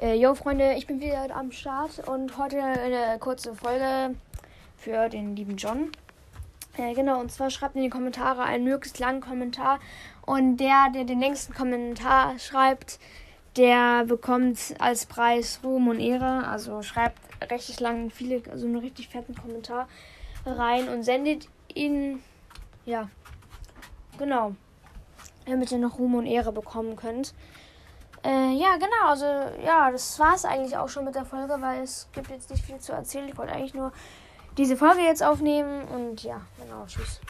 Äh, yo, Freunde, ich bin wieder am Start und heute eine kurze Folge für den lieben John. Äh, genau, und zwar schreibt in die Kommentare einen möglichst langen Kommentar und der, der den längsten Kommentar schreibt, der bekommt als Preis Ruhm und Ehre. Also schreibt richtig lang, viele, also einen richtig fetten Kommentar rein und sendet ihn, ja, genau, damit ihr noch Ruhm und Ehre bekommen könnt. Äh, ja, genau. Also, ja, das war es eigentlich auch schon mit der Folge, weil es gibt jetzt nicht viel zu erzählen. Ich wollte eigentlich nur diese Folge jetzt aufnehmen und ja, genau, tschüss.